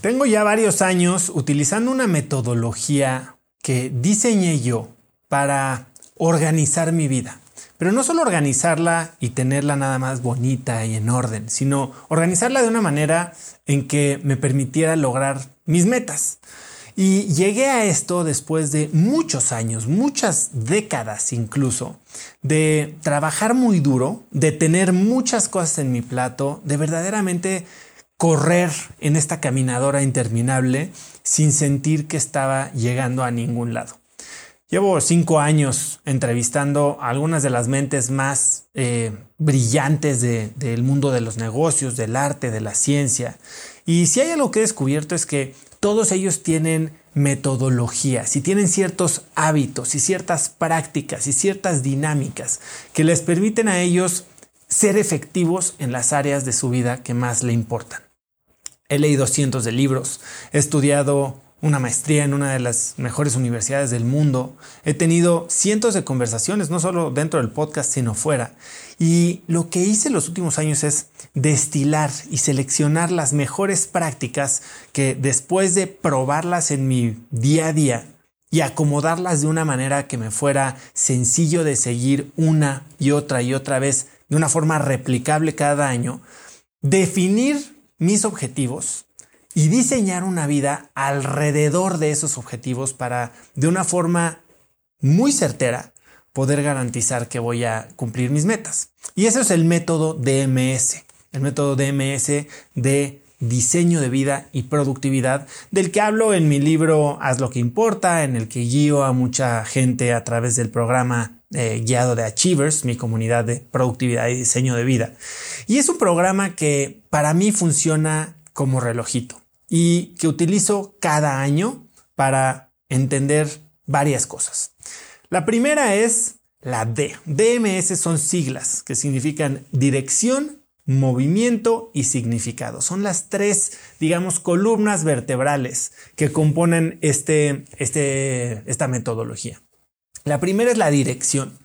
Tengo ya varios años utilizando una metodología que diseñé yo para organizar mi vida. Pero no solo organizarla y tenerla nada más bonita y en orden, sino organizarla de una manera en que me permitiera lograr mis metas. Y llegué a esto después de muchos años, muchas décadas incluso, de trabajar muy duro, de tener muchas cosas en mi plato, de verdaderamente correr en esta caminadora interminable sin sentir que estaba llegando a ningún lado. Llevo cinco años entrevistando a algunas de las mentes más eh, brillantes del mundo de los negocios, del arte, de la ciencia. Y si hay algo que he descubierto es que todos ellos tienen metodologías y tienen ciertos hábitos y ciertas prácticas y ciertas dinámicas que les permiten a ellos ser efectivos en las áreas de su vida que más le importan. He leído cientos de libros, he estudiado una maestría en una de las mejores universidades del mundo, he tenido cientos de conversaciones, no solo dentro del podcast, sino fuera. Y lo que hice los últimos años es destilar y seleccionar las mejores prácticas que después de probarlas en mi día a día y acomodarlas de una manera que me fuera sencillo de seguir una y otra y otra vez de una forma replicable cada año, definir mis objetivos y diseñar una vida alrededor de esos objetivos para, de una forma muy certera, poder garantizar que voy a cumplir mis metas. Y ese es el método DMS, el método DMS de diseño de vida y productividad, del que hablo en mi libro Haz lo que importa, en el que guío a mucha gente a través del programa eh, guiado de Achievers, mi comunidad de productividad y diseño de vida. Y es un programa que para mí funciona como relojito y que utilizo cada año para entender varias cosas. La primera es la D. DMS son siglas que significan dirección, movimiento y significado. Son las tres, digamos, columnas vertebrales que componen este, este, esta metodología. La primera es la dirección.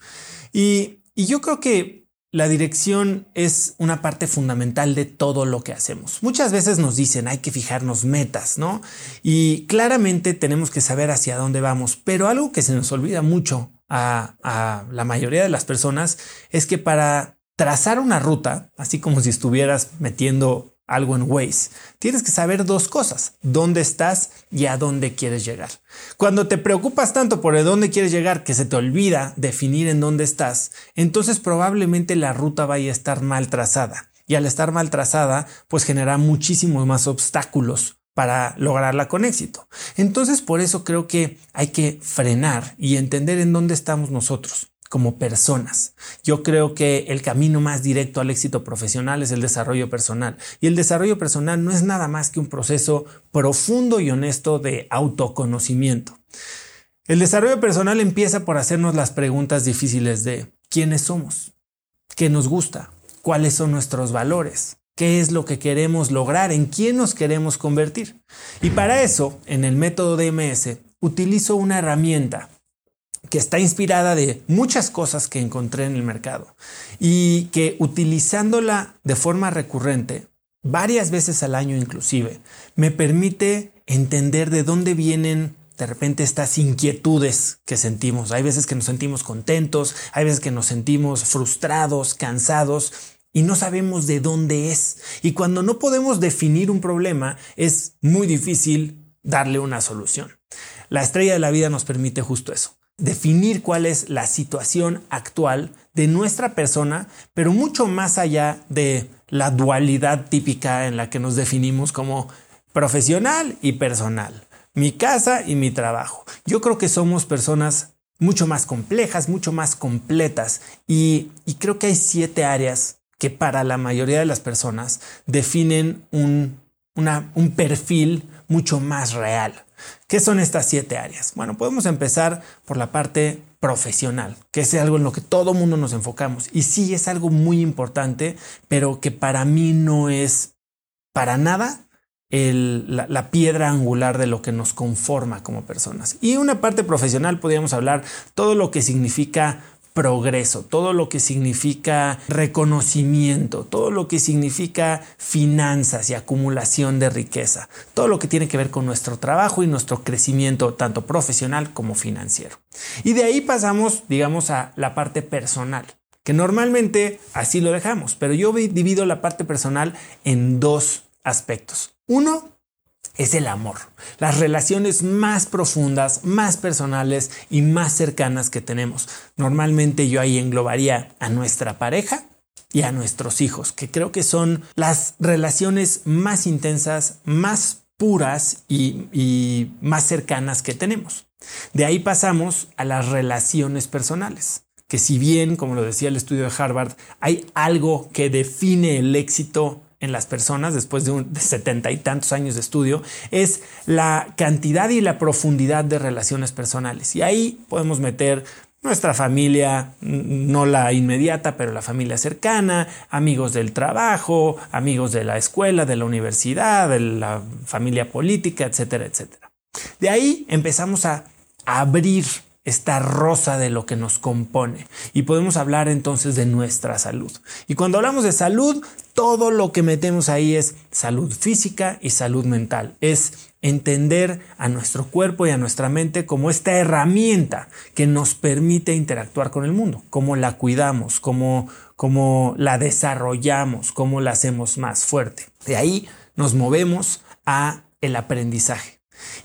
Y, yo creo que la dirección es una parte fundamental de todo lo que hacemos. Muchas veces nos dicen hay que fijarnos metas, ¿no? Y claramente tenemos que saber hacia dónde vamos, pero algo que se nos olvida mucho a, a la mayoría de las personas es que para trazar una ruta, así como si estuvieras metiendo algo en Waze, tienes que saber dos cosas, dónde estás y a dónde quieres llegar. Cuando te preocupas tanto por el dónde quieres llegar que se te olvida definir en dónde estás, entonces probablemente la ruta vaya a estar mal trazada. Y al estar mal trazada, pues genera muchísimos más obstáculos para lograrla con éxito. Entonces por eso creo que hay que frenar y entender en dónde estamos nosotros como personas. Yo creo que el camino más directo al éxito profesional es el desarrollo personal. Y el desarrollo personal no es nada más que un proceso profundo y honesto de autoconocimiento. El desarrollo personal empieza por hacernos las preguntas difíciles de quiénes somos, qué nos gusta, cuáles son nuestros valores, qué es lo que queremos lograr, en quién nos queremos convertir. Y para eso, en el método DMS, utilizo una herramienta que está inspirada de muchas cosas que encontré en el mercado y que utilizándola de forma recurrente, varias veces al año inclusive, me permite entender de dónde vienen de repente estas inquietudes que sentimos. Hay veces que nos sentimos contentos, hay veces que nos sentimos frustrados, cansados y no sabemos de dónde es. Y cuando no podemos definir un problema, es muy difícil darle una solución. La estrella de la vida nos permite justo eso, definir cuál es la situación actual de nuestra persona, pero mucho más allá de la dualidad típica en la que nos definimos como profesional y personal, mi casa y mi trabajo. Yo creo que somos personas mucho más complejas, mucho más completas y, creo que hay siete áreas que para la mayoría de las personas definen un, perfil mucho más real. ¿Qué son estas siete áreas? Bueno, podemos empezar por la parte profesional, que es algo en lo que todo mundo nos enfocamos. Y sí es algo muy importante, pero que para mí no es para nada la, la, piedra angular de lo que nos conforma como personas. Y una parte profesional podríamos hablar todo lo que significa progreso, todo lo que significa reconocimiento, todo lo que significa finanzas y acumulación de riqueza, todo lo que tiene que ver con nuestro trabajo y nuestro crecimiento tanto profesional como financiero. Y de ahí pasamos, digamos, a la parte personal, que normalmente así lo dejamos, pero yo divido la parte personal en dos aspectos. Uno, es el amor, las relaciones más profundas, más personales y más cercanas que tenemos. Normalmente yo ahí englobaría a nuestra pareja y a nuestros hijos, que creo que son las relaciones más intensas, más puras y, y más cercanas que tenemos. De ahí pasamos a las relaciones personales que si bien, como lo decía el estudio de Harvard, hay algo que define el éxito en las personas después de, setenta y tantos años de estudio es la cantidad y la profundidad de relaciones personales. Y ahí podemos meter nuestra familia, no la inmediata, pero la familia cercana, amigos del trabajo, amigos de la escuela, de la universidad, de la familia política, etcétera, etcétera. De ahí empezamos a abrir esta rosa de lo que nos compone. Y podemos hablar entonces de nuestra salud. Y cuando hablamos de salud, todo lo que metemos ahí es salud física y salud mental. Es entender a nuestro cuerpo y a nuestra mente como esta herramienta que nos permite interactuar con el mundo, cómo la cuidamos, cómo, cómo la desarrollamos, cómo la hacemos más fuerte. De ahí nos movemos a el aprendizaje.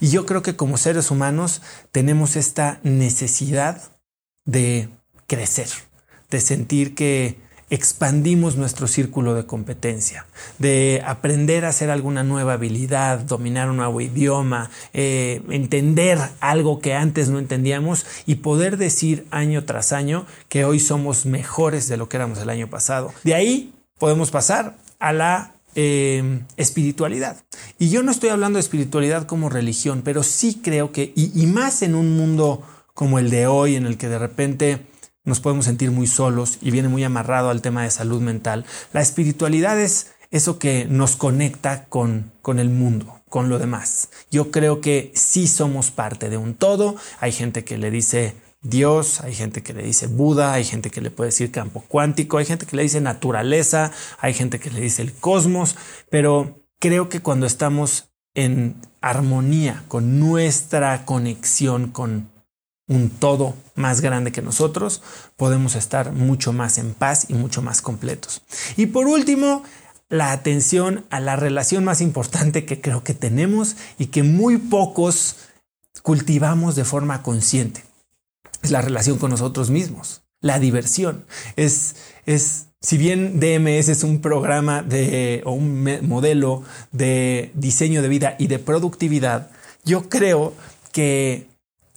Y yo creo que como seres humanos tenemos esta necesidad de crecer, de sentir que expandimos nuestro círculo de competencia, de aprender a hacer alguna nueva habilidad, dominar un nuevo idioma, eh, entender algo que antes no entendíamos y poder decir año tras año que hoy somos mejores de lo que éramos el año pasado. De ahí podemos pasar a la Em, espiritualidad. Y yo no estoy hablando de espiritualidad como religión, pero sí creo que, y, más en un mundo como el de hoy, en el que de repente nos podemos sentir muy solos y viene muy amarrado al tema de salud mental, la espiritualidad es eso que nos conecta con, con el mundo, con lo demás. Yo creo que sí somos parte de un todo. Hay gente que le dice Dios, hay gente que le dice Buda, hay gente que le puede decir campo cuántico, hay gente que le dice naturaleza, hay gente que le dice el cosmos, pero creo que cuando estamos en armonía con nuestra conexión con un todo más grande que nosotros, podemos estar mucho más en paz y mucho más completos. Y por último, la atención a la relación más importante que creo que tenemos y que muy pocos cultivamos de forma consciente es la relación con nosotros mismos, la diversión. Es, es, si bien DMS es un programa de, o un modelo de diseño de vida y de productividad, yo creo que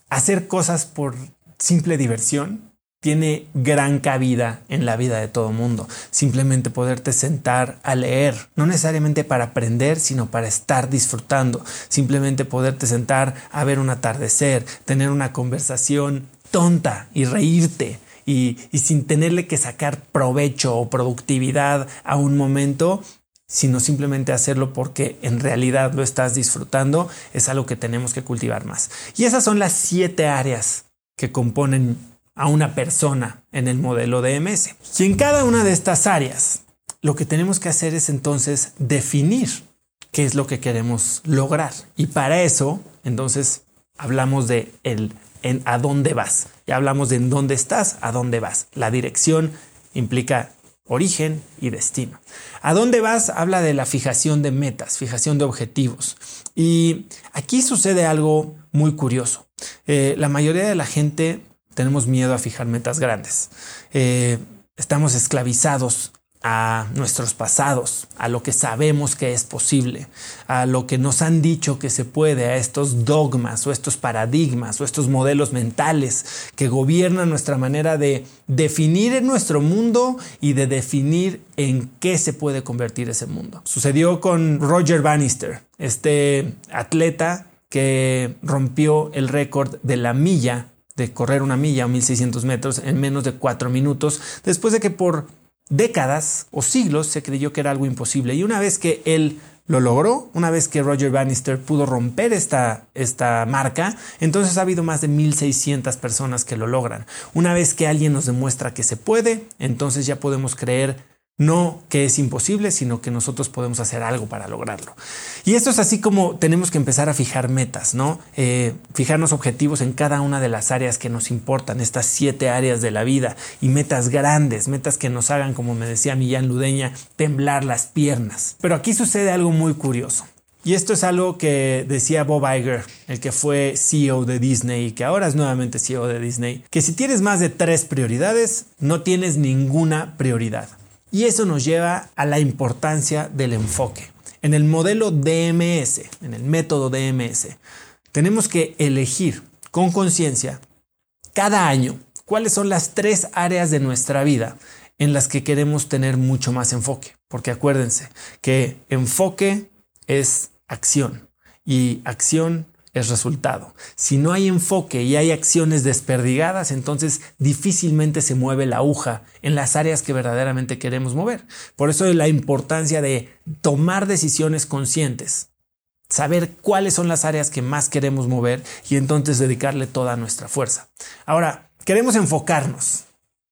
hacer cosas por simple diversión tiene gran cabida en la vida de todo mundo. Simplemente poderte sentar a leer, no necesariamente para aprender, sino para estar disfrutando. Simplemente poderte sentar a ver un atardecer, tener una conversación tonta y reírte y, sin tenerle que sacar provecho o productividad a un momento, sino simplemente hacerlo porque en realidad lo estás disfrutando, es algo que tenemos que cultivar más. Y esas son las siete áreas que componen a una persona en el modelo de MS. Y en cada una de estas áreas, lo que tenemos que hacer es entonces definir qué es lo que queremos lograr. Y para eso, entonces, hablamos de el en a dónde vas. Ya hablamos de en dónde estás, a dónde vas. La dirección implica origen y destino. ¿A dónde vas? Habla de la fijación de metas, fijación de objetivos. Y aquí sucede algo muy curioso. Eh, la mayoría de la gente tenemos miedo a fijar metas grandes. Eh, estamos esclavizados a nuestros pasados, a lo que sabemos que es posible, a lo que nos han dicho que se puede, a estos dogmas o estos paradigmas o estos modelos mentales que gobiernan nuestra manera de definir en nuestro mundo y de definir en qué se puede convertir ese mundo. Sucedió con Roger Bannister, este atleta que rompió el récord de la milla de correr una milla o 1600 metros en menos de cuatro minutos, después de que por décadas o siglos se creyó que era algo imposible. Y una vez que él lo logró, una vez que Roger Bannister pudo romper esta, esta marca, entonces ha habido más de 1600 personas que lo logran. Una vez que alguien nos demuestra que se puede, entonces ya podemos creer no que es imposible, sino que nosotros podemos hacer algo para lograrlo. Y esto es así como tenemos que empezar a fijar metas, ¿no? Eh, fijarnos objetivos en cada una de las áreas que nos importan, estas siete áreas de la vida, y metas grandes, metas que nos hagan, como me decía Millán Ludeña, temblar las piernas. Pero aquí sucede algo muy curioso. Y esto es algo que decía Bob Iger, el que fue CEO de Disney y que ahora es nuevamente CEO de Disney, que si tienes más de tres prioridades, no tienes ninguna prioridad. Y eso nos lleva a la importancia del enfoque. En el modelo DMS, en el método DMS, tenemos que elegir con conciencia cada año cuáles son las tres áreas de nuestra vida en las que queremos tener mucho más enfoque. Porque acuérdense que enfoque es acción y acción es resultado. Si no hay enfoque y hay acciones desperdigadas, entonces difícilmente se mueve la aguja en las áreas que verdaderamente queremos mover. Por eso es la importancia de tomar decisiones conscientes, saber cuáles son las áreas que más queremos mover y entonces dedicarle toda nuestra fuerza. Ahora, queremos enfocarnos,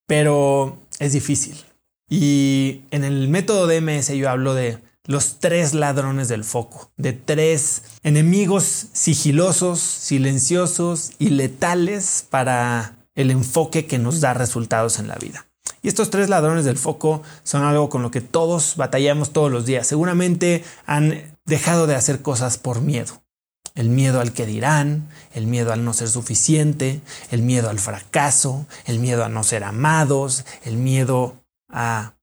pero es difícil. Y en el método DMS yo hablo de los tres ladrones del foco, de tres enemigos sigilosos, silenciosos y letales para el enfoque que nos da resultados en la vida. Y estos tres ladrones del foco son algo con lo que todos batallamos todos los días. Seguramente han dejado de hacer cosas por miedo. El miedo al que dirán, el miedo al no ser suficiente, el miedo al fracaso, el miedo a no ser amados, el miedo a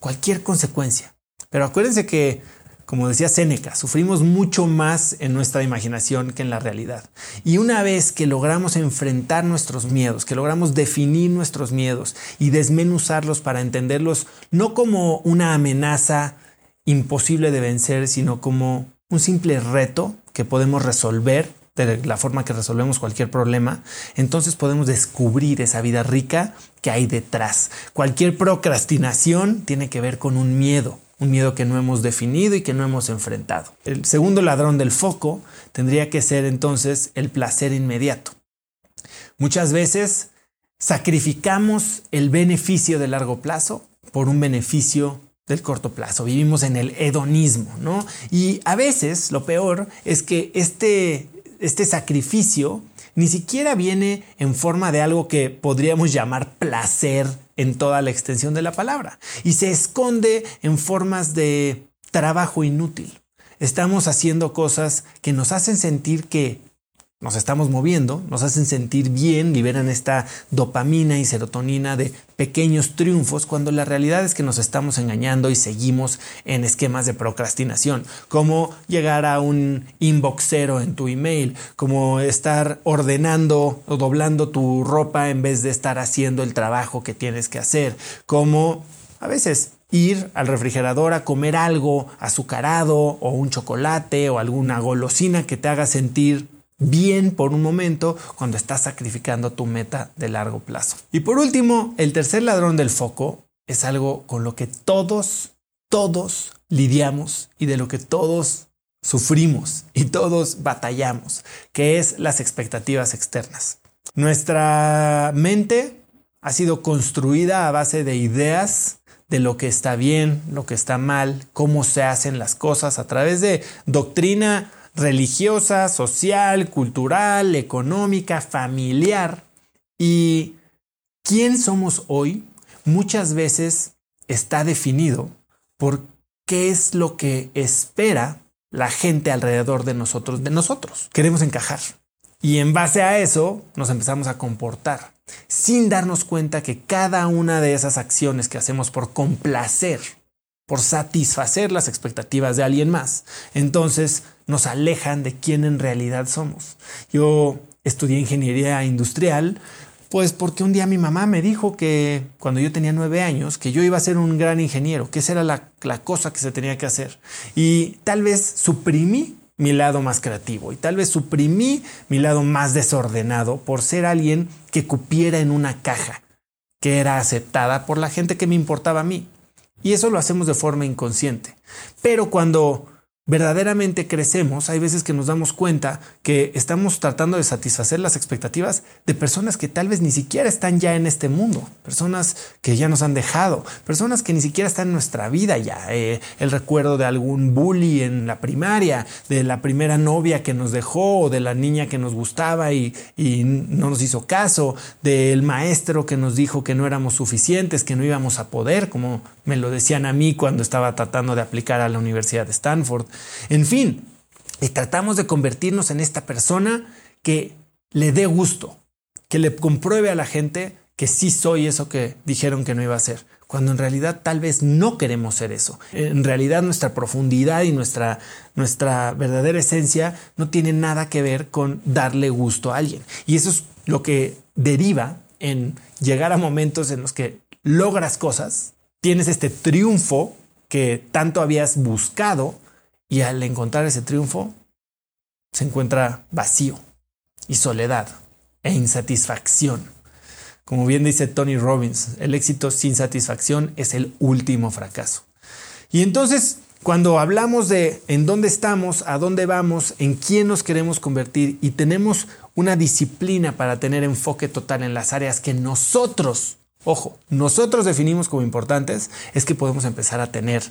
cualquier consecuencia. Pero acuérdense que, como decía Séneca, sufrimos mucho más en nuestra imaginación que en la realidad. Y una vez que logramos enfrentar nuestros miedos, que logramos definir nuestros miedos y desmenuzarlos para entenderlos no como una amenaza imposible de vencer, sino como un simple reto que podemos resolver de la forma que resolvemos cualquier problema, entonces podemos descubrir esa vida rica que hay detrás. Cualquier procrastinación tiene que ver con un miedo, un miedo que no hemos definido y que no hemos enfrentado. El segundo ladrón del foco tendría que ser entonces el placer inmediato. Muchas veces sacrificamos el beneficio de largo plazo por un beneficio del corto plazo. Vivimos en el hedonismo, ¿no? Y a veces lo peor es que este, este sacrificio ni siquiera viene en forma de algo que podríamos llamar placer en toda la extensión de la palabra y se esconde en formas de trabajo inútil. Estamos haciendo cosas que nos hacen sentir que nos estamos moviendo, nos hacen sentir bien, liberan esta dopamina y serotonina de pequeños triunfos, cuando la realidad es que nos estamos engañando y seguimos en esquemas de procrastinación, como llegar a un inbox cero en tu email, como estar ordenando o doblando tu ropa en vez de estar haciendo el trabajo que tienes que hacer, como a veces ir al refrigerador a comer algo azucarado o un chocolate o alguna golosina que te haga sentir bien por un momento cuando estás sacrificando tu meta de largo plazo. Y por último, el tercer ladrón del foco es algo con lo que todos, todos lidiamos y de lo que todos sufrimos y todos batallamos, que es las expectativas externas. Nuestra mente ha sido construida a base de ideas de lo que está bien, lo que está mal, cómo se hacen las cosas a través de doctrina religiosa, social, cultural, económica, familiar. Y quién somos hoy muchas veces está definido por qué es lo que espera la gente alrededor de nosotros, de nosotros. Queremos encajar. Y en base a eso nos empezamos a comportar, sin darnos cuenta que cada una de esas acciones que hacemos por complacer por satisfacer las expectativas de alguien más. Entonces nos alejan de quién en realidad somos. Yo estudié ingeniería industrial, pues porque un día mi mamá me dijo que cuando yo tenía nueve años, que yo iba a ser un gran ingeniero, que esa era la, la cosa que se tenía que hacer. Y tal vez suprimí mi lado más creativo y tal vez suprimí mi lado más desordenado por ser alguien que cupiera en una caja que era aceptada por la gente que me importaba a mí. Y eso lo hacemos de forma inconsciente. Pero cuando verdaderamente crecemos, hay veces que nos damos cuenta que estamos tratando de satisfacer las expectativas de personas que tal vez ni siquiera están ya en este mundo, personas que ya nos han dejado, personas que ni siquiera están en nuestra vida ya. Eh, el recuerdo de algún bully en la primaria, de la primera novia que nos dejó, o de la niña que nos gustaba y, y no nos hizo caso, del maestro que nos dijo que no éramos suficientes, que no íbamos a poder, como me lo decían a mí cuando estaba tratando de aplicar a la Universidad de Stanford. En fin, y tratamos de convertirnos en esta persona que le dé gusto, que le compruebe a la gente que sí soy eso que dijeron que no iba a ser, cuando en realidad tal vez no queremos ser eso. En realidad nuestra profundidad y nuestra, nuestra verdadera esencia no tiene nada que ver con darle gusto a alguien. Y eso es lo que deriva en llegar a momentos en los que logras cosas, tienes este triunfo que tanto habías buscado y al encontrar ese triunfo, se encuentra vacío y soledad e insatisfacción. Como bien dice Tony Robbins, el éxito sin satisfacción es el último fracaso. Y entonces, cuando hablamos de en dónde estamos, a dónde vamos, en quién nos queremos convertir y tenemos una disciplina para tener enfoque total en las áreas que nosotros, ojo, nosotros definimos como importantes, es que podemos empezar a tener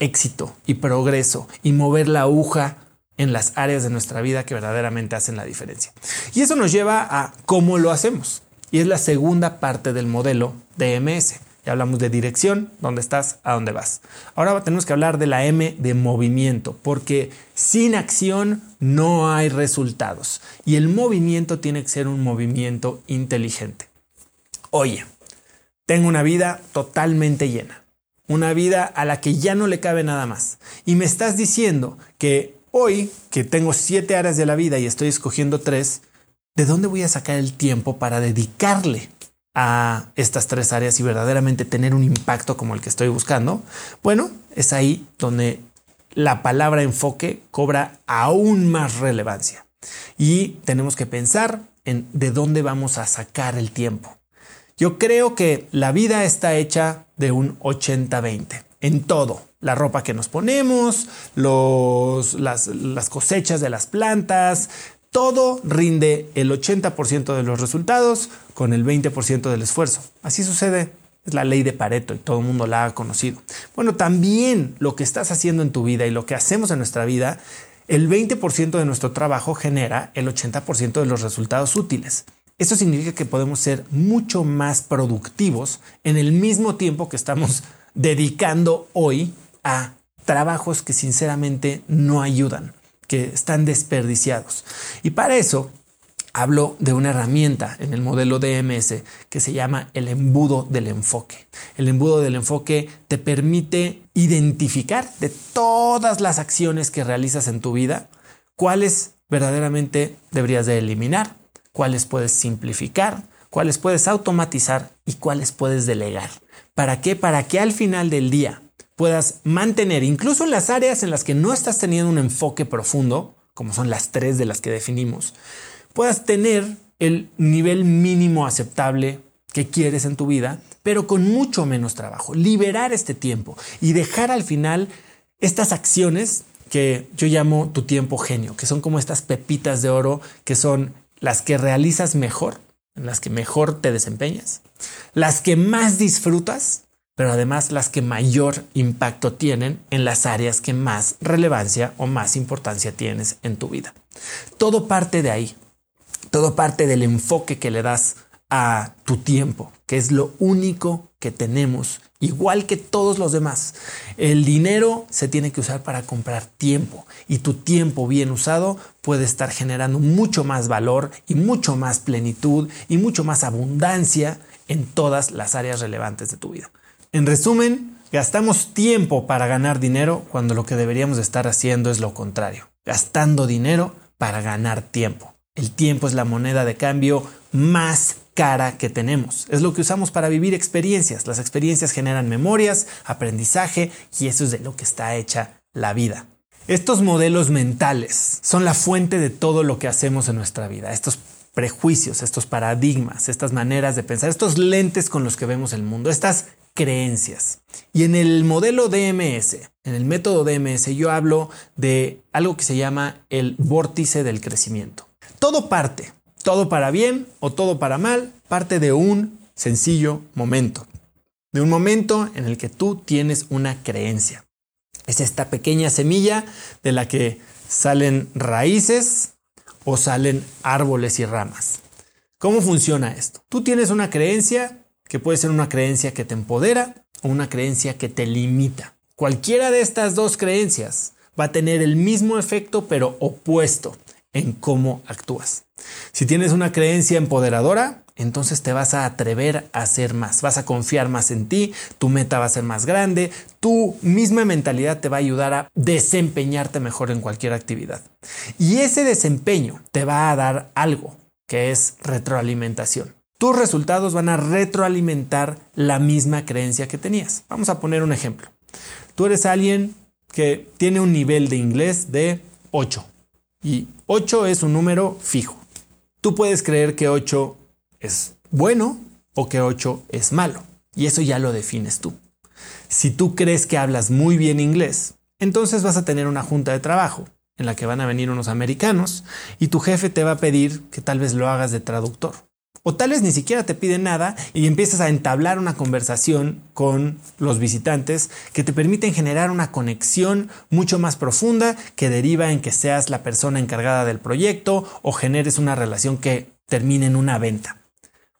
éxito y progreso y mover la aguja en las áreas de nuestra vida que verdaderamente hacen la diferencia. Y eso nos lleva a cómo lo hacemos. Y es la segunda parte del modelo de MS. Ya hablamos de dirección, dónde estás, a dónde vas. Ahora tenemos que hablar de la M de movimiento, porque sin acción no hay resultados. Y el movimiento tiene que ser un movimiento inteligente. Oye, tengo una vida totalmente llena una vida a la que ya no le cabe nada más. Y me estás diciendo que hoy, que tengo siete áreas de la vida y estoy escogiendo tres, ¿de dónde voy a sacar el tiempo para dedicarle a estas tres áreas y verdaderamente tener un impacto como el que estoy buscando? Bueno, es ahí donde la palabra enfoque cobra aún más relevancia. Y tenemos que pensar en de dónde vamos a sacar el tiempo. Yo creo que la vida está hecha de un 80-20 en todo. La ropa que nos ponemos, los, las, las cosechas de las plantas, todo rinde el 80% de los resultados con el 20% del esfuerzo. Así sucede. Es la ley de Pareto y todo el mundo la ha conocido. Bueno, también lo que estás haciendo en tu vida y lo que hacemos en nuestra vida, el 20% de nuestro trabajo genera el 80% de los resultados útiles. Eso significa que podemos ser mucho más productivos en el mismo tiempo que estamos dedicando hoy a trabajos que sinceramente no ayudan, que están desperdiciados. Y para eso hablo de una herramienta en el modelo DMS que se llama el embudo del enfoque. El embudo del enfoque te permite identificar de todas las acciones que realizas en tu vida cuáles verdaderamente deberías de eliminar cuáles puedes simplificar, cuáles puedes automatizar y cuáles puedes delegar. ¿Para qué? Para que al final del día puedas mantener, incluso en las áreas en las que no estás teniendo un enfoque profundo, como son las tres de las que definimos, puedas tener el nivel mínimo aceptable que quieres en tu vida, pero con mucho menos trabajo. Liberar este tiempo y dejar al final estas acciones que yo llamo tu tiempo genio, que son como estas pepitas de oro que son las que realizas mejor, en las que mejor te desempeñas, las que más disfrutas, pero además las que mayor impacto tienen en las áreas que más relevancia o más importancia tienes en tu vida. Todo parte de ahí, todo parte del enfoque que le das a tu tiempo, que es lo único que tenemos, igual que todos los demás. El dinero se tiene que usar para comprar tiempo y tu tiempo bien usado puede estar generando mucho más valor y mucho más plenitud y mucho más abundancia en todas las áreas relevantes de tu vida. En resumen, gastamos tiempo para ganar dinero cuando lo que deberíamos estar haciendo es lo contrario, gastando dinero para ganar tiempo. El tiempo es la moneda de cambio más cara que tenemos. Es lo que usamos para vivir experiencias. Las experiencias generan memorias, aprendizaje y eso es de lo que está hecha la vida. Estos modelos mentales son la fuente de todo lo que hacemos en nuestra vida. Estos prejuicios, estos paradigmas, estas maneras de pensar, estos lentes con los que vemos el mundo, estas creencias. Y en el modelo DMS, en el método DMS, yo hablo de algo que se llama el vórtice del crecimiento. Todo parte, todo para bien o todo para mal, parte de un sencillo momento. De un momento en el que tú tienes una creencia. Es esta pequeña semilla de la que salen raíces o salen árboles y ramas. ¿Cómo funciona esto? Tú tienes una creencia que puede ser una creencia que te empodera o una creencia que te limita. Cualquiera de estas dos creencias va a tener el mismo efecto pero opuesto en cómo actúas. Si tienes una creencia empoderadora, entonces te vas a atrever a hacer más, vas a confiar más en ti, tu meta va a ser más grande, tu misma mentalidad te va a ayudar a desempeñarte mejor en cualquier actividad. Y ese desempeño te va a dar algo, que es retroalimentación. Tus resultados van a retroalimentar la misma creencia que tenías. Vamos a poner un ejemplo. Tú eres alguien que tiene un nivel de inglés de 8 y 8 es un número fijo. Tú puedes creer que 8 es bueno o que 8 es malo. Y eso ya lo defines tú. Si tú crees que hablas muy bien inglés, entonces vas a tener una junta de trabajo en la que van a venir unos americanos y tu jefe te va a pedir que tal vez lo hagas de traductor. O tal vez ni siquiera te pide nada y empiezas a entablar una conversación con los visitantes que te permiten generar una conexión mucho más profunda que deriva en que seas la persona encargada del proyecto o generes una relación que termine en una venta.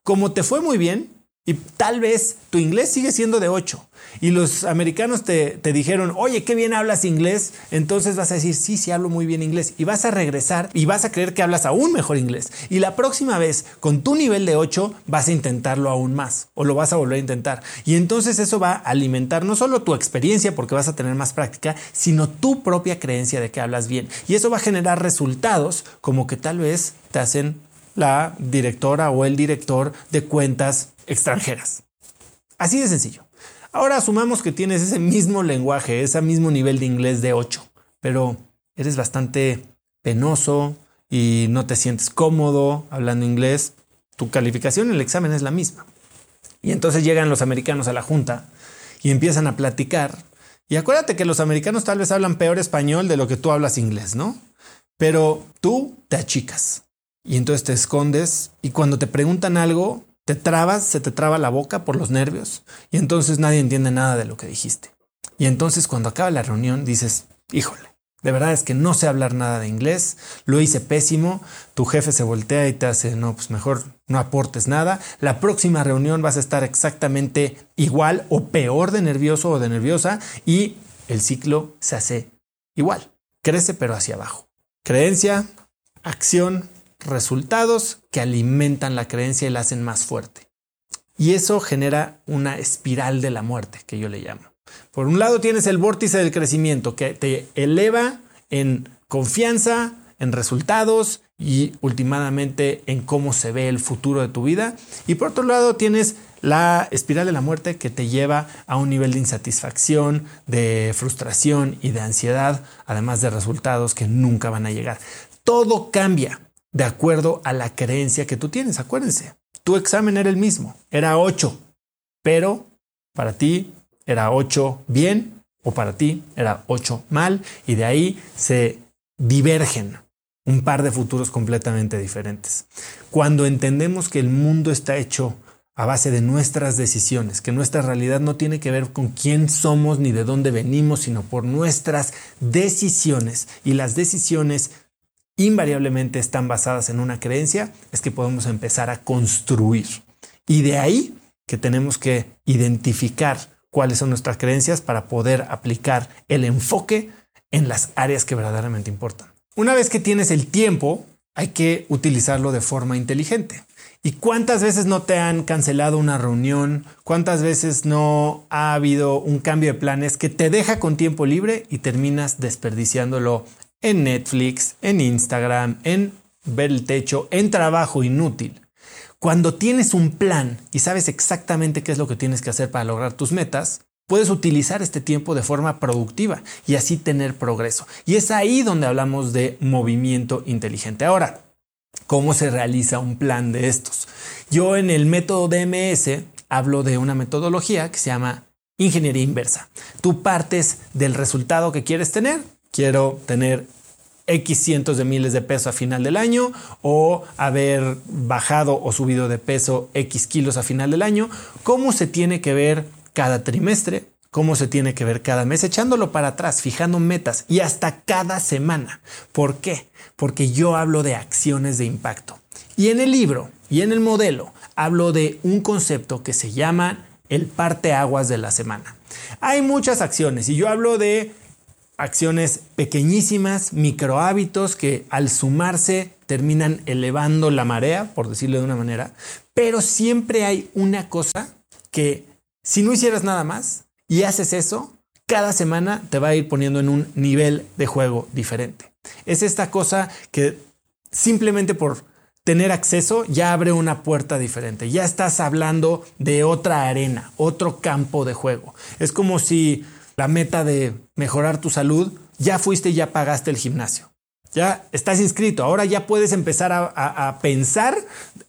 Como te fue muy bien y tal vez tu inglés sigue siendo de 8 y los americanos te, dijeron, oye, qué bien hablas inglés, entonces vas a decir, sí, sí hablo muy bien inglés y vas a regresar y vas a creer que hablas aún mejor inglés. Y la próxima vez, con tu nivel de 8, vas a intentarlo aún más o lo vas a volver a intentar. Y entonces eso va a alimentar no solo tu experiencia porque vas a tener más práctica, sino tu propia creencia de que hablas bien. Y eso va a generar resultados como que tal vez te hacen la directora o el director de cuentas extranjeras. Así de sencillo. Ahora asumamos que tienes ese mismo lenguaje, ese mismo nivel de inglés de 8, pero eres bastante penoso y no te sientes cómodo hablando inglés. Tu calificación en el examen es la misma. Y entonces llegan los americanos a la junta y empiezan a platicar. Y acuérdate que los americanos tal vez hablan peor español de lo que tú hablas inglés, ¿no? Pero tú te achicas y entonces te escondes y cuando te preguntan algo, te trabas, se te traba la boca por los nervios y entonces nadie entiende nada de lo que dijiste. Y entonces cuando acaba la reunión dices, híjole, de verdad es que no sé hablar nada de inglés, lo hice pésimo, tu jefe se voltea y te hace, no, pues mejor no aportes nada, la próxima reunión vas a estar exactamente igual o peor de nervioso o de nerviosa y el ciclo se hace igual, crece pero hacia abajo. Creencia, acción, resultados que alimentan la creencia y la hacen más fuerte. Y eso genera una espiral de la muerte, que yo le llamo. Por un lado tienes el vórtice del crecimiento, que te eleva en confianza, en resultados y últimamente en cómo se ve el futuro de tu vida. Y por otro lado tienes la espiral de la muerte que te lleva a un nivel de insatisfacción, de frustración y de ansiedad, además de resultados que nunca van a llegar. Todo cambia de acuerdo a la creencia que tú tienes. Acuérdense, tu examen era el mismo, era 8, pero para ti era 8 bien o para ti era 8 mal y de ahí se divergen un par de futuros completamente diferentes. Cuando entendemos que el mundo está hecho a base de nuestras decisiones, que nuestra realidad no tiene que ver con quién somos ni de dónde venimos, sino por nuestras decisiones. Y las decisiones invariablemente están basadas en una creencia, es que podemos empezar a construir. Y de ahí que tenemos que identificar cuáles son nuestras creencias para poder aplicar el enfoque en las áreas que verdaderamente importan. Una vez que tienes el tiempo, hay que utilizarlo de forma inteligente. ¿Y cuántas veces no te han cancelado una reunión? ¿Cuántas veces no ha habido un cambio de planes que te deja con tiempo libre y terminas desperdiciándolo en Netflix, en Instagram, en ver el techo, en trabajo inútil. Cuando tienes un plan y sabes exactamente qué es lo que tienes que hacer para lograr tus metas, puedes utilizar este tiempo de forma productiva y así tener progreso. Y es ahí donde hablamos de movimiento inteligente. Ahora, ¿cómo se realiza un plan de estos? Yo en el método DMS hablo de una metodología que se llama ingeniería inversa. Tú partes del resultado que quieres tener. Quiero tener X cientos de miles de pesos a final del año o haber bajado o subido de peso X kilos a final del año. ¿Cómo se tiene que ver cada trimestre? ¿Cómo se tiene que ver cada mes? Echándolo para atrás, fijando metas y hasta cada semana. ¿Por qué? Porque yo hablo de acciones de impacto. Y en el libro y en el modelo hablo de un concepto que se llama el parteaguas de la semana. Hay muchas acciones y yo hablo de acciones pequeñísimas, micro hábitos que al sumarse terminan elevando la marea, por decirlo de una manera, pero siempre hay una cosa que si no hicieras nada más y haces eso, cada semana te va a ir poniendo en un nivel de juego diferente. Es esta cosa que simplemente por tener acceso ya abre una puerta diferente. Ya estás hablando de otra arena, otro campo de juego. Es como si la meta de mejorar tu salud, ya fuiste y ya pagaste el gimnasio. Ya estás inscrito. Ahora ya puedes empezar a, pensar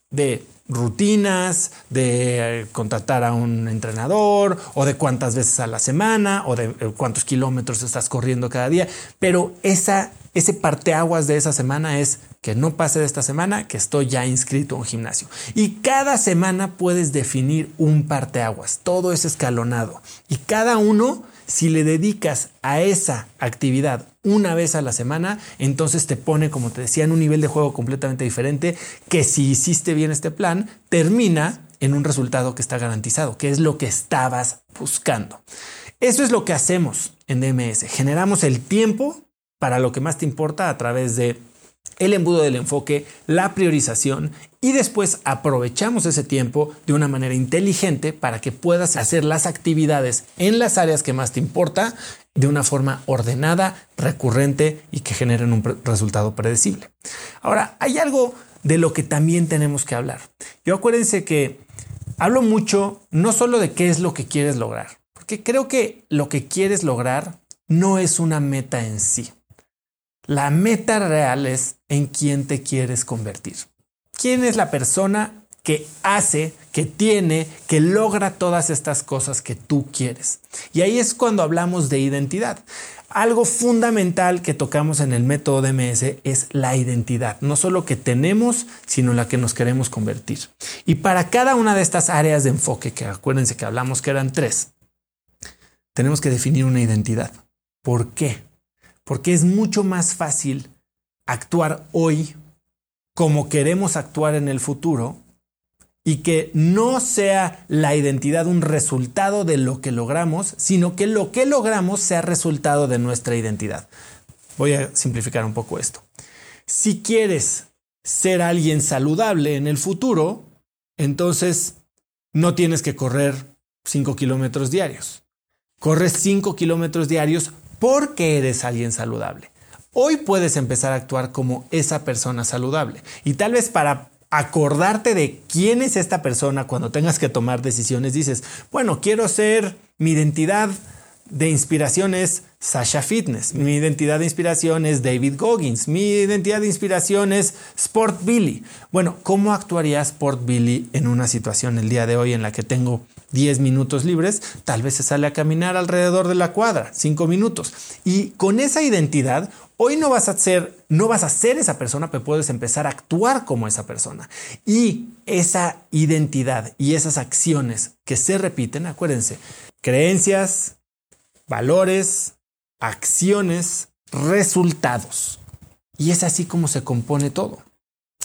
de rutinas, de contratar a un entrenador o de cuántas veces a la semana o de eh, cuántos kilómetros estás corriendo cada día. Pero esa, ese parteaguas de esa semana es que no pase de esta semana que estoy ya inscrito a un gimnasio. Y cada semana puedes definir un parteaguas. Todo es escalonado. Y cada uno si le dedicas a esa actividad una vez a la semana, entonces te pone, como te decía, en un nivel de juego completamente diferente que si hiciste bien este plan, termina en un resultado que está garantizado, que es lo que estabas buscando. Eso es lo que hacemos en DMS. Generamos el tiempo para lo que más te importa a través de el embudo del enfoque, la priorización y después aprovechamos ese tiempo de una manera inteligente para que puedas hacer las actividades en las áreas que más te importa de una forma ordenada, recurrente y que generen un resultado predecible. Ahora, hay algo de lo que también tenemos que hablar. Yo acuérdense que hablo mucho no solo de qué es lo que quieres lograr, porque creo que lo que quieres lograr no es una meta en sí. La meta real es en quién te quieres convertir. ¿Quién es la persona que hace, que tiene, que logra todas estas cosas que tú quieres? Y ahí es cuando hablamos de identidad. Algo fundamental que tocamos en el método DMS es la identidad, no solo que tenemos, sino la que nos queremos convertir. Y para cada una de estas áreas de enfoque, que acuérdense que hablamos que eran tres, tenemos que definir una identidad. ¿Por qué? Porque es mucho más fácil actuar hoy como queremos actuar en el futuro y que no sea la identidad un resultado de lo que logramos, sino que lo que logramos sea resultado de nuestra identidad. Voy a simplificar un poco esto. Si quieres ser alguien saludable en el futuro, entonces no tienes que correr 5 kilómetros diarios. Corres 5 kilómetros diarios porque eres alguien saludable. Hoy puedes empezar a actuar como esa persona saludable y tal vez para acordarte de quién es esta persona cuando tengas que tomar decisiones dices, bueno, quiero ser mi identidad de inspiración es Sasha Fitness, mi identidad de inspiración es David Goggins, mi identidad de inspiración es Sport Billy. Bueno, ¿cómo actuaría Sport Billy en una situación el día de hoy en la que tengo 10 minutos libres? Tal vez se sale a caminar alrededor de la cuadra, 5 minutos. Y con esa identidad, hoy no vas a ser, no vas a ser esa persona, pero puedes empezar a actuar como esa persona. Y esa identidad y esas acciones que se repiten, acuérdense, creencias, valores, acciones, resultados. Y es así como se compone todo.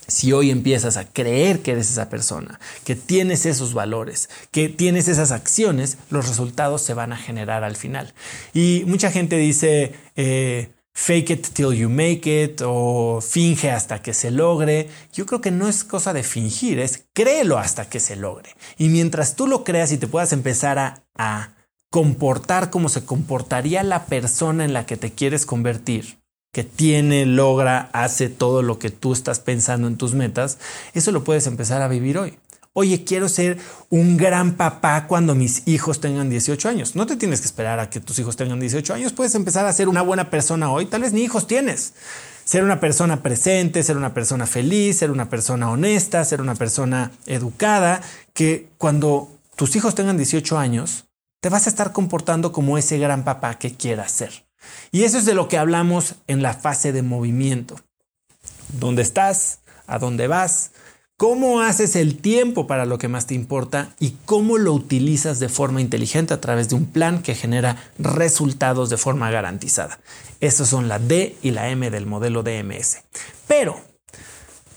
Si hoy empiezas a creer que eres esa persona, que tienes esos valores, que tienes esas acciones, los resultados se van a generar al final. Y mucha gente dice, eh, fake it till you make it o finge hasta que se logre. Yo creo que no es cosa de fingir, es créelo hasta que se logre. Y mientras tú lo creas y te puedas empezar a, a comportar como se comportaría la persona en la que te quieres convertir, que tiene, logra, hace todo lo que tú estás pensando en tus metas, eso lo puedes empezar a vivir hoy. Oye, quiero ser un gran papá cuando mis hijos tengan 18 años. No te tienes que esperar a que tus hijos tengan 18 años. Puedes empezar a ser una buena persona hoy. Tal vez ni hijos tienes. Ser una persona presente, ser una persona feliz, ser una persona honesta, ser una persona educada, que cuando tus hijos tengan 18 años, te vas a estar comportando como ese gran papá que quieras ser. Y eso es de lo que hablamos en la fase de movimiento. ¿Dónde estás? ¿A dónde vas? ¿Cómo haces el tiempo para lo que más te importa? ¿Y cómo lo utilizas de forma inteligente a través de un plan que genera resultados de forma garantizada? Esas son la D y la M del modelo DMS. Pero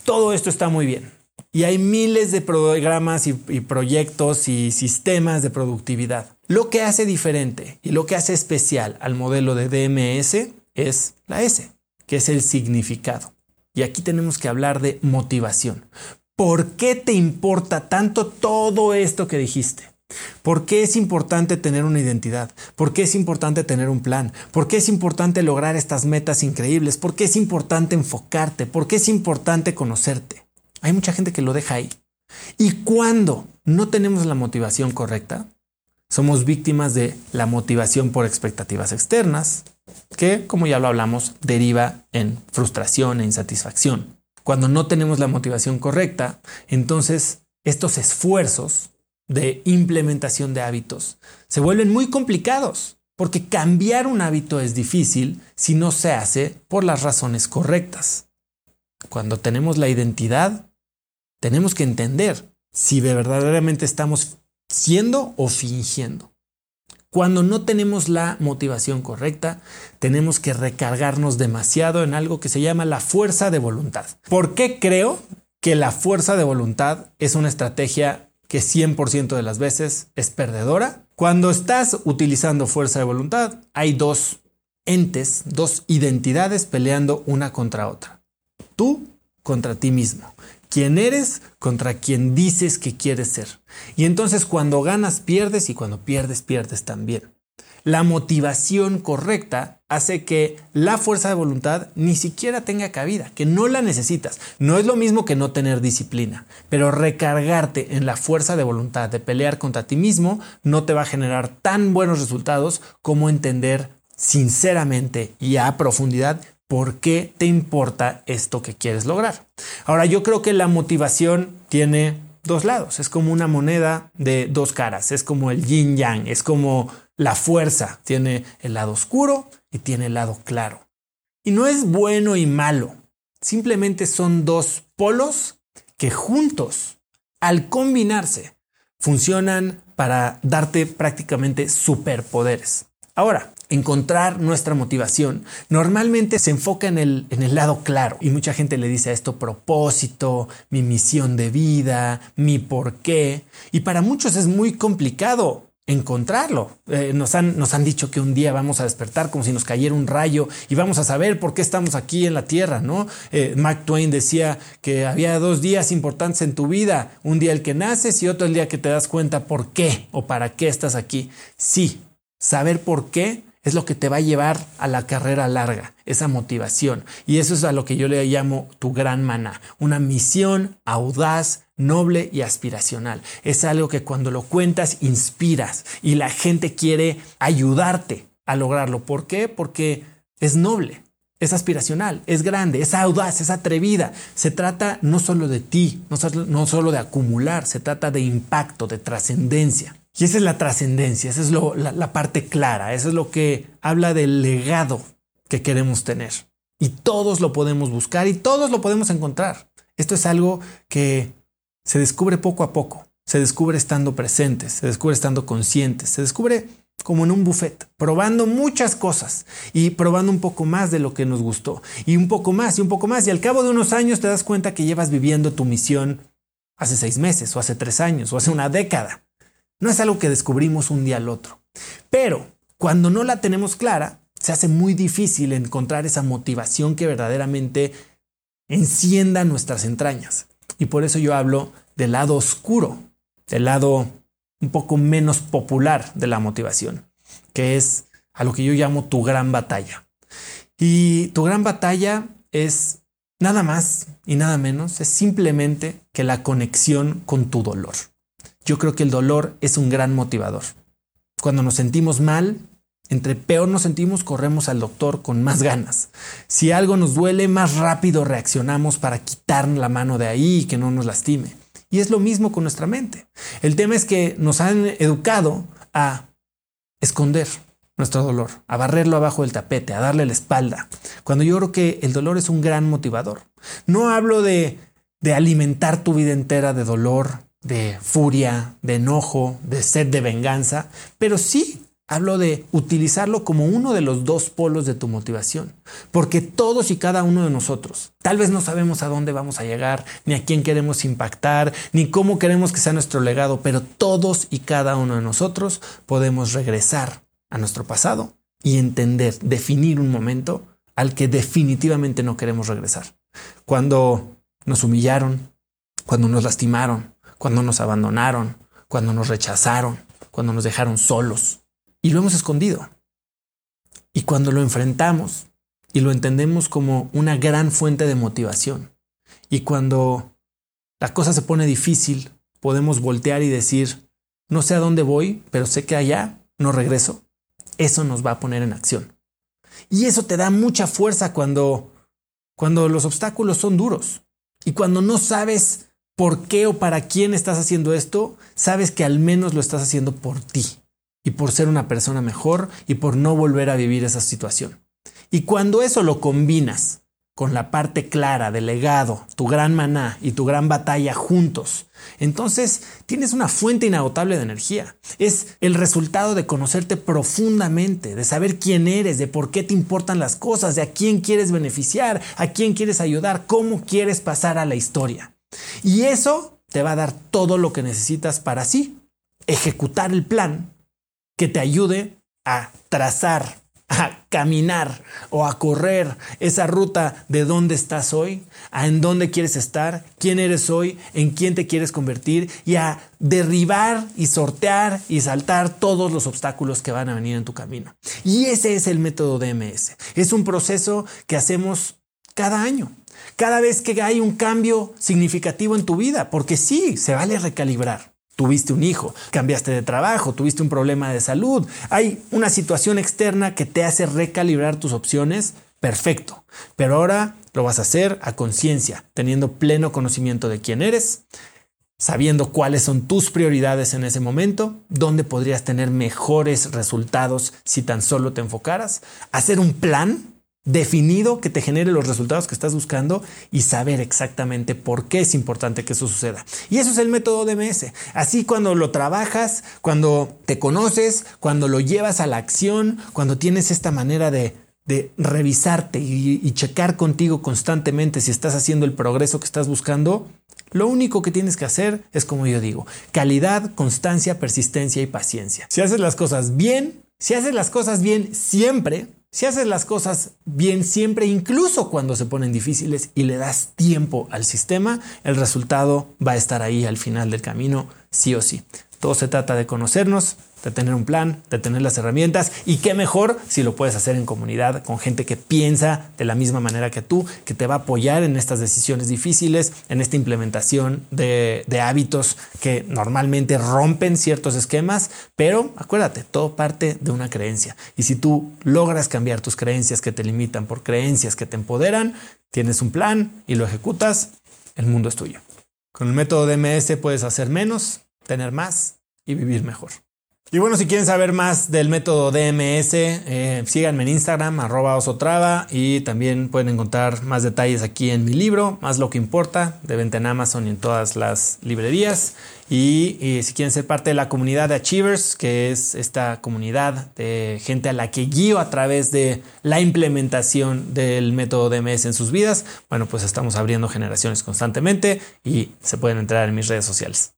todo esto está muy bien. Y hay miles de programas y, y, proyectos y sistemas de productividad. Lo que hace diferente y lo que hace especial al modelo de DMS es la S, que es el significado. Y aquí tenemos que hablar de motivación. ¿Por qué te importa tanto todo esto que dijiste? ¿Por qué es importante tener una identidad? ¿Por qué es importante tener un plan? ¿Por qué es importante lograr estas metas increíbles? ¿Por qué es importante enfocarte? ¿Por qué es importante conocerte? Hay mucha gente que lo deja ahí. Y cuando no tenemos la motivación correcta, somos víctimas de la motivación por expectativas externas, que, como ya lo hablamos, deriva en frustración e insatisfacción. Cuando no tenemos la motivación correcta, entonces estos esfuerzos de implementación de hábitos se vuelven muy complicados, porque cambiar un hábito es difícil si no se hace por las razones correctas. Cuando tenemos la identidad, tenemos que entender si verdaderamente estamos siendo o fingiendo. Cuando no tenemos la motivación correcta, tenemos que recargarnos demasiado en algo que se llama la fuerza de voluntad. ¿Por qué creo que la fuerza de voluntad es una estrategia que 100% de las veces es perdedora? Cuando estás utilizando fuerza de voluntad, hay dos entes, dos identidades peleando una contra otra. Tú contra ti mismo quién eres contra quien dices que quieres ser. Y entonces cuando ganas, pierdes y cuando pierdes, pierdes también. La motivación correcta hace que la fuerza de voluntad ni siquiera tenga cabida, que no la necesitas. No es lo mismo que no tener disciplina, pero recargarte en la fuerza de voluntad de pelear contra ti mismo no te va a generar tan buenos resultados como entender sinceramente y a profundidad ¿Por qué te importa esto que quieres lograr? Ahora, yo creo que la motivación tiene dos lados. Es como una moneda de dos caras. Es como el yin yang. Es como la fuerza. Tiene el lado oscuro y tiene el lado claro. Y no es bueno y malo. Simplemente son dos polos que juntos, al combinarse, funcionan para darte prácticamente superpoderes. Ahora, encontrar nuestra motivación normalmente se enfoca en el, en el lado claro y mucha gente le dice a esto propósito, mi misión de vida, mi por qué y para muchos es muy complicado encontrarlo. Eh, nos, han, nos han dicho que un día vamos a despertar como si nos cayera un rayo y vamos a saber por qué estamos aquí en la Tierra, ¿no? Eh, Mark Twain decía que había dos días importantes en tu vida, un día el que naces y otro el día que te das cuenta por qué o para qué estás aquí. Sí, saber por qué es lo que te va a llevar a la carrera larga, esa motivación. Y eso es a lo que yo le llamo tu gran maná, una misión audaz, noble y aspiracional. Es algo que cuando lo cuentas inspiras y la gente quiere ayudarte a lograrlo. ¿Por qué? Porque es noble. Es aspiracional, es grande, es audaz, es atrevida. Se trata no solo de ti, no solo, de acumular, se trata de impacto, de trascendencia. Y esa es la trascendencia, esa es la, parte clara, eso es lo que habla del legado que queremos tener. Y todos lo podemos buscar y todos lo podemos encontrar. Esto es algo que se descubre poco a poco, se descubre estando presentes, se descubre estando conscientes, se descubre como en un buffet, probando muchas cosas y probando un poco más de lo que nos gustó y un poco más y un poco más. Y al cabo de unos años te das cuenta que llevas viviendo tu misión hace seis meses o hace tres años o hace una década. No es algo que descubrimos un día al otro. Pero cuando no la tenemos clara, se hace muy difícil encontrar esa motivación que verdaderamente encienda nuestras entrañas. Y por eso yo hablo del lado oscuro, del lado un poco menos popular de la motivación, que es a lo que yo llamo tu gran batalla. Y tu gran batalla es nada más y nada menos, es simplemente que la conexión con tu dolor. Yo creo que el dolor es un gran motivador. Cuando nos sentimos mal, entre peor nos sentimos, corremos al doctor con más ganas. Si algo nos duele, más rápido reaccionamos para quitar la mano de ahí y que no nos lastime. Y es lo mismo con nuestra mente. El tema es que nos han educado a esconder nuestro dolor, a barrerlo abajo del tapete, a darle la espalda, cuando yo creo que el dolor es un gran motivador. No hablo de, de alimentar tu vida entera de dolor, de furia, de enojo, de sed de venganza, pero sí hablo de utilizarlo como uno de los dos polos de tu motivación, porque todos y cada uno de nosotros tal vez no sabemos a dónde vamos a llegar, ni a quién queremos impactar, ni cómo queremos que sea nuestro legado, pero todos y cada uno de nosotros podemos regresar a nuestro pasado y entender, definir un momento al que definitivamente no queremos regresar. Cuando nos humillaron, cuando nos lastimaron, cuando nos abandonaron, cuando nos rechazaron, cuando nos dejaron solos y lo hemos escondido. Y cuando lo enfrentamos y lo entendemos como una gran fuente de motivación, y cuando la cosa se pone difícil, podemos voltear y decir, no sé a dónde voy, pero sé que allá no regreso, eso nos va a poner en acción. Y eso te da mucha fuerza cuando, cuando los obstáculos son duros y cuando no sabes por qué o para quién estás haciendo esto, sabes que al menos lo estás haciendo por ti y por ser una persona mejor y por no volver a vivir esa situación. Y cuando eso lo combinas con la parte clara del legado, tu gran maná y tu gran batalla juntos, entonces tienes una fuente inagotable de energía. Es el resultado de conocerte profundamente, de saber quién eres, de por qué te importan las cosas, de a quién quieres beneficiar, a quién quieres ayudar, cómo quieres pasar a la historia. Y eso te va a dar todo lo que necesitas para así ejecutar el plan que te ayude a trazar a caminar o a correr esa ruta de dónde estás hoy, a en dónde quieres estar, quién eres hoy, en quién te quieres convertir y a derribar y sortear y saltar todos los obstáculos que van a venir en tu camino. Y ese es el método DMS. Es un proceso que hacemos cada año. Cada vez que hay un cambio significativo en tu vida, porque sí, se vale recalibrar. Tuviste un hijo, cambiaste de trabajo, tuviste un problema de salud, hay una situación externa que te hace recalibrar tus opciones, perfecto. Pero ahora lo vas a hacer a conciencia, teniendo pleno conocimiento de quién eres, sabiendo cuáles son tus prioridades en ese momento, dónde podrías tener mejores resultados si tan solo te enfocaras, hacer un plan definido que te genere los resultados que estás buscando y saber exactamente por qué es importante que eso suceda. Y eso es el método DMS. Así cuando lo trabajas, cuando te conoces, cuando lo llevas a la acción, cuando tienes esta manera de, revisarte y, y checar contigo constantemente si estás haciendo el progreso que estás buscando, lo único que tienes que hacer es como yo digo, calidad, constancia, persistencia y paciencia. Si haces las cosas bien, si haces las cosas bien siempre, si haces las cosas bien siempre, incluso cuando se ponen difíciles y le das tiempo al sistema, el resultado va a estar ahí al final del camino, sí o sí. Todo se trata de conocernos, de tener un plan, de tener las herramientas y qué mejor si lo puedes hacer en comunidad con gente que piensa de la misma manera que tú, que te va a apoyar en estas decisiones difíciles, en esta implementación de, hábitos que normalmente rompen ciertos esquemas, pero acuérdate, todo parte de una creencia y si tú logras cambiar tus creencias que te limitan por creencias que te empoderan, tienes un plan y lo ejecutas, el mundo es tuyo. Con el método DMS puedes hacer menos, tener más y vivir mejor. Y bueno, si quieren saber más del método DMS, eh, síganme en Instagram, arroba osotrava, y también pueden encontrar más detalles aquí en mi libro, Más lo que importa, de venta en Amazon y en todas las librerías. Y, y, si quieren ser parte de la comunidad de Achievers, que es esta comunidad de gente a la que guío a través de la implementación del método DMS en sus vidas, bueno, pues estamos abriendo generaciones constantemente y se pueden entrar en mis redes sociales.